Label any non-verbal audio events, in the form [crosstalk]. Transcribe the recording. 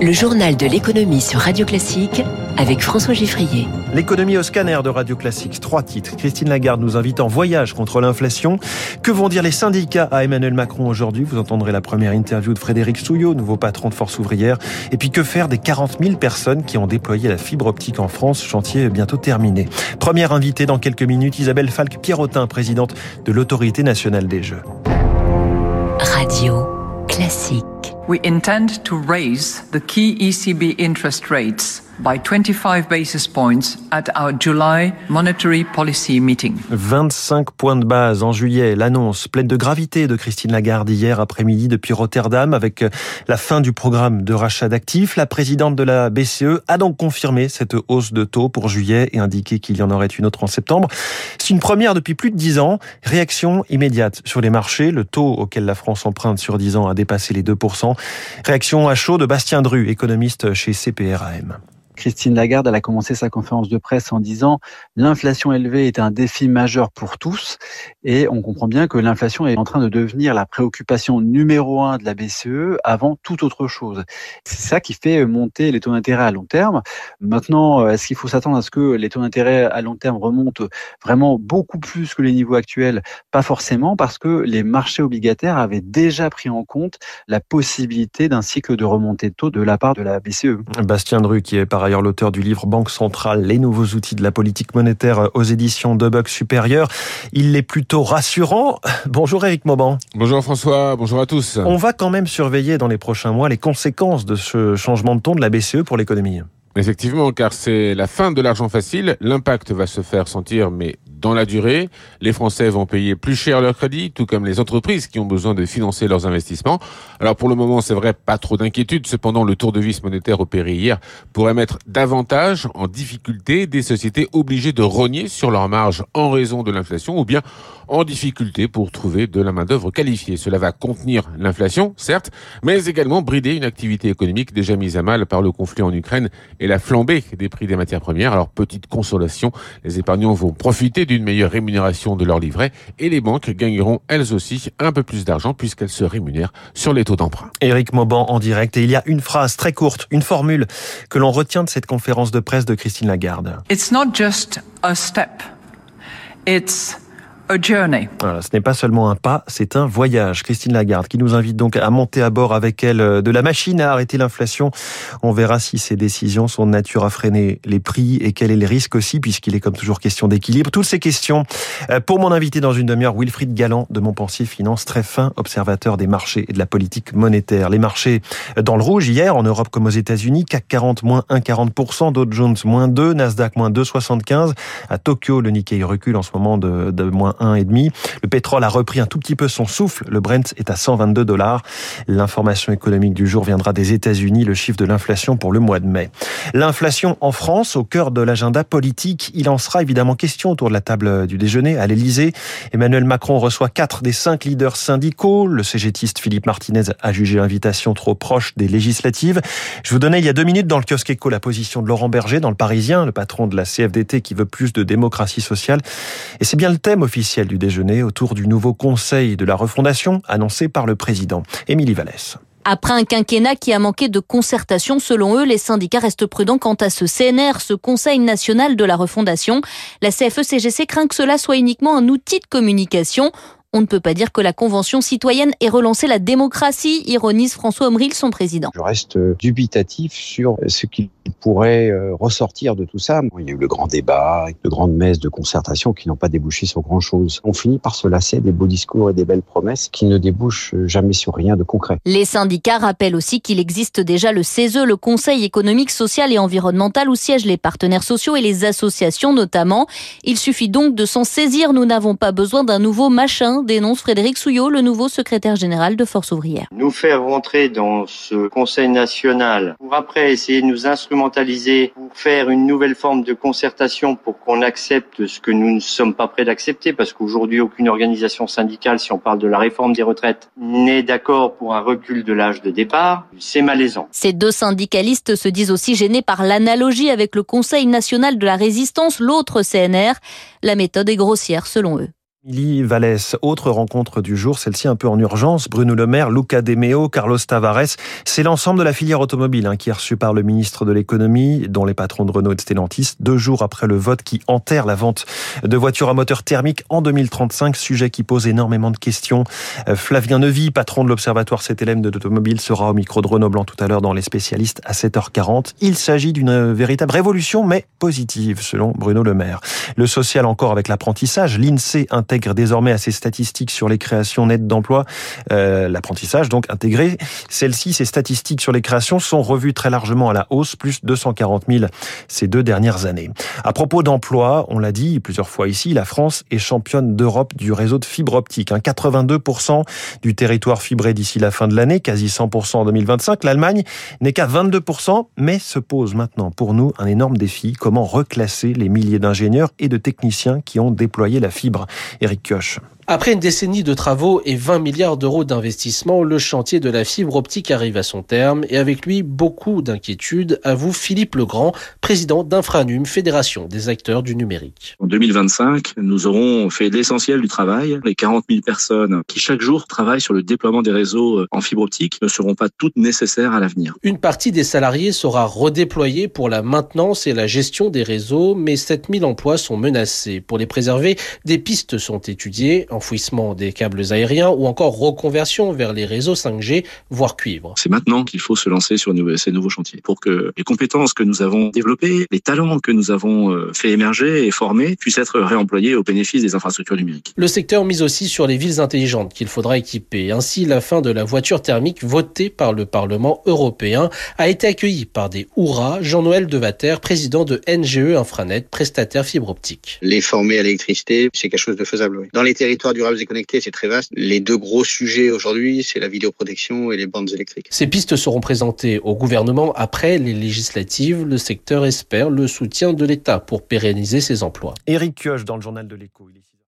Le journal de l'économie sur Radio Classique avec François Giffrier. L'économie au scanner de Radio Classique. Trois titres. Christine Lagarde nous invite en voyage contre l'inflation. Que vont dire les syndicats à Emmanuel Macron aujourd'hui? Vous entendrez la première interview de Frédéric Souillot, nouveau patron de Force ouvrière. Et puis que faire des 40 000 personnes qui ont déployé la fibre optique en France? Chantier bientôt terminé. Première invitée dans quelques minutes, Isabelle Falque-Pierrotin, présidente de l'Autorité nationale des Jeux. Radio Classique. We intend to raise the key ECB interest rates by 25 basis points at our July monetary policy meeting. 25 points de base en juillet, l'annonce pleine de gravité de Christine Lagarde hier après-midi depuis Rotterdam avec la fin du programme de rachat d'actifs. La présidente de la BCE a donc confirmé cette hausse de taux pour juillet et indiqué qu'il y en aurait une autre en septembre. C'est une première depuis plus de 10 ans. Réaction immédiate sur les marchés. Le taux auquel la France emprunte sur 10 ans a dépassé les 2%. Réaction à chaud de Bastien Dru, économiste chez CPRAM. Christine Lagarde, elle a commencé sa conférence de presse en disant l'inflation élevée est un défi majeur pour tous et on comprend bien que l'inflation est en train de devenir la préoccupation numéro un de la BCE avant toute autre chose. C'est ça qui fait monter les taux d'intérêt à long terme. Maintenant, est-ce qu'il faut s'attendre à ce que les taux d'intérêt à long terme remontent vraiment beaucoup plus que les niveaux actuels? Pas forcément parce que les marchés obligataires avaient déjà pris en compte la possibilité d'un cycle de remontée de taux de la part de la BCE. Bastien Dru qui est par ailleurs l'auteur du livre Banque centrale, les nouveaux outils de la politique monétaire aux éditions de Buck Supérieur. Il est plutôt rassurant. [laughs] Bonjour Eric Mauban. Bonjour François, bonjour à tous. On va quand même surveiller dans les prochains mois les conséquences de ce changement de ton de la BCE pour l'économie. Effectivement, car c'est la fin de l'argent facile. L'impact va se faire sentir, mais dans la durée. Les Français vont payer plus cher leur crédit, tout comme les entreprises qui ont besoin de financer leurs investissements. Alors pour le moment, c'est vrai, pas trop d'inquiétude. Cependant, le tour de vis monétaire opéré hier pourrait mettre davantage en difficulté des sociétés obligées de rogner sur leurs marges en raison de l'inflation ou bien en difficulté pour trouver de la main-d'œuvre qualifiée. Cela va contenir l'inflation, certes, mais également brider une activité économique déjà mise à mal par le conflit en Ukraine et la flambée des prix des matières premières. Alors petite consolation, les épargnants vont profiter d'une meilleure rémunération de leur livret et les banques gagneront elles aussi un peu plus d'argent puisqu'elles se rémunèrent sur les taux d'emprunt. Éric Mauban en direct et il y a une phrase très courte, une formule que l'on retient de cette conférence de presse de Christine Lagarde. It's not just a step. It's voilà, ce n'est pas seulement un pas, c'est un voyage. Christine Lagarde qui nous invite donc à monter à bord avec elle euh, de la machine à arrêter l'inflation. On verra si ces décisions sont de nature à freiner les prix et quel est le risque aussi, puisqu'il est comme toujours question d'équilibre. Toutes ces questions euh, pour mon invité dans une demi-heure, Wilfried Galland de Montpensier Finance, très fin observateur des marchés et de la politique monétaire. Les marchés dans le rouge hier, en Europe comme aux États-Unis, CAC 40 moins 1,40%, Dow Jones moins 2, Nasdaq moins 2,75. À Tokyo, le Nikkei recule en ce moment de moins 1,5. Le pétrole a repris un tout petit peu son souffle. Le Brent est à 122 dollars. L'information économique du jour viendra des États-Unis, le chiffre de l'inflation pour le mois de mai. L'inflation en France, au cœur de l'agenda politique, il en sera évidemment question autour de la table du déjeuner à l'Elysée. Emmanuel Macron reçoit quatre des cinq leaders syndicaux. Le CGTiste Philippe Martinez a jugé l'invitation trop proche des législatives. Je vous donnais il y a deux minutes dans le kiosque éco la position de Laurent Berger dans le Parisien, le patron de la CFDT qui veut plus de démocratie sociale. Et c'est bien le thème officiel du déjeuner autour du nouveau conseil de la refondation annoncé par le président. Émilie Vallès. Après un quinquennat qui a manqué de concertation, selon eux, les syndicats restent prudents quant à ce CNR, ce Conseil national de la refondation. La CFE-CGC craint que cela soit uniquement un outil de communication. On ne peut pas dire que la Convention citoyenne ait relancé la démocratie, ironise François Omril, son président. Je reste dubitatif sur ce qu'il pourrait euh, ressortir de tout ça. Il y a eu le grand débat, de grandes messes de concertation qui n'ont pas débouché sur grand-chose. On finit par se lasser des beaux discours et des belles promesses qui ne débouchent jamais sur rien de concret. Les syndicats rappellent aussi qu'il existe déjà le CESE, le Conseil économique, social et environnemental, où siègent les partenaires sociaux et les associations notamment. Il suffit donc de s'en saisir. Nous n'avons pas besoin d'un nouveau machin dénonce Frédéric Souillot, le nouveau secrétaire général de Force ouvrière. Nous faire rentrer dans ce Conseil national pour après essayer de nous pour faire une nouvelle forme de concertation pour qu'on accepte ce que nous ne sommes pas prêts d'accepter parce qu'aujourd'hui aucune organisation syndicale, si on parle de la réforme des retraites, n'est d'accord pour un recul de l'âge de départ. C'est malaisant. Ces deux syndicalistes se disent aussi gênés par l'analogie avec le Conseil national de la résistance, l'autre CNR. La méthode est grossière selon eux. Émilie Vallès, autre rencontre du jour, celle-ci un peu en urgence. Bruno Le Maire, Luca De Meo, Carlos Tavares. C'est l'ensemble de la filière automobile hein, qui est reçu par le ministre de l'économie, dont les patrons de Renault et de Stellantis, deux jours après le vote qui enterre la vente de voitures à moteur thermique en 2035, sujet qui pose énormément de questions. Euh, Flavien Nevy, patron de l'Observatoire CTLM de l'automobile, sera au micro de Renault Blanc tout à l'heure dans les spécialistes à 7h40. Il s'agit d'une véritable révolution, mais positive, selon Bruno Le Maire. Le social encore avec l'apprentissage. L'INSEE intègre désormais à ses statistiques sur les créations nettes d'emplois euh, l'apprentissage donc intégré. Celles-ci, ces statistiques sur les créations sont revues très largement à la hausse, plus 240 000 ces deux dernières années. À propos d'emploi, on l'a dit plusieurs fois ici, la France est championne d'Europe du réseau de fibre optique. 82% hein. du territoire fibré d'ici la fin de l'année, quasi 100% en 2025. L'Allemagne n'est qu'à 22%, mais se pose maintenant pour nous un énorme défi. Comment reclasser les milliers d'ingénieurs et de techniciens qui ont déployé la fibre? Eric Kioch. Après une décennie de travaux et 20 milliards d'euros d'investissement, le chantier de la fibre optique arrive à son terme et avec lui beaucoup d'inquiétudes, avoue Philippe Legrand, président d'Infranum, Fédération des acteurs du numérique. En 2025, nous aurons fait l'essentiel du travail. Les 40 000 personnes qui chaque jour travaillent sur le déploiement des réseaux en fibre optique ne seront pas toutes nécessaires à l'avenir. Une partie des salariés sera redéployée pour la maintenance et la gestion des réseaux, mais 7000 emplois sont menacés. Pour les préserver, des pistes sont étudiées enfouissement des câbles aériens ou encore reconversion vers les réseaux 5G, voire cuivre. C'est maintenant qu'il faut se lancer sur ces nouveaux chantiers pour que les compétences que nous avons développées, les talents que nous avons euh, fait émerger et formés puissent être réemployés au bénéfice des infrastructures numériques. Le secteur mise aussi sur les villes intelligentes qu'il faudra équiper. Ainsi, la fin de la voiture thermique votée par le Parlement européen a été accueillie par des hurrahs. Jean-Noël Devater, président de NGE Infranet, prestataire fibre optique. Les former à l'électricité, c'est quelque chose de faisable. Oui. Dans les territoires durables et connectés, c'est très vaste. Les deux gros sujets aujourd'hui, c'est la vidéoprotection et les bandes électriques. Ces pistes seront présentées au gouvernement après les législatives. Le secteur espère le soutien de l'État pour pérenniser ses emplois. Éric Kioch dans le journal de l'écho.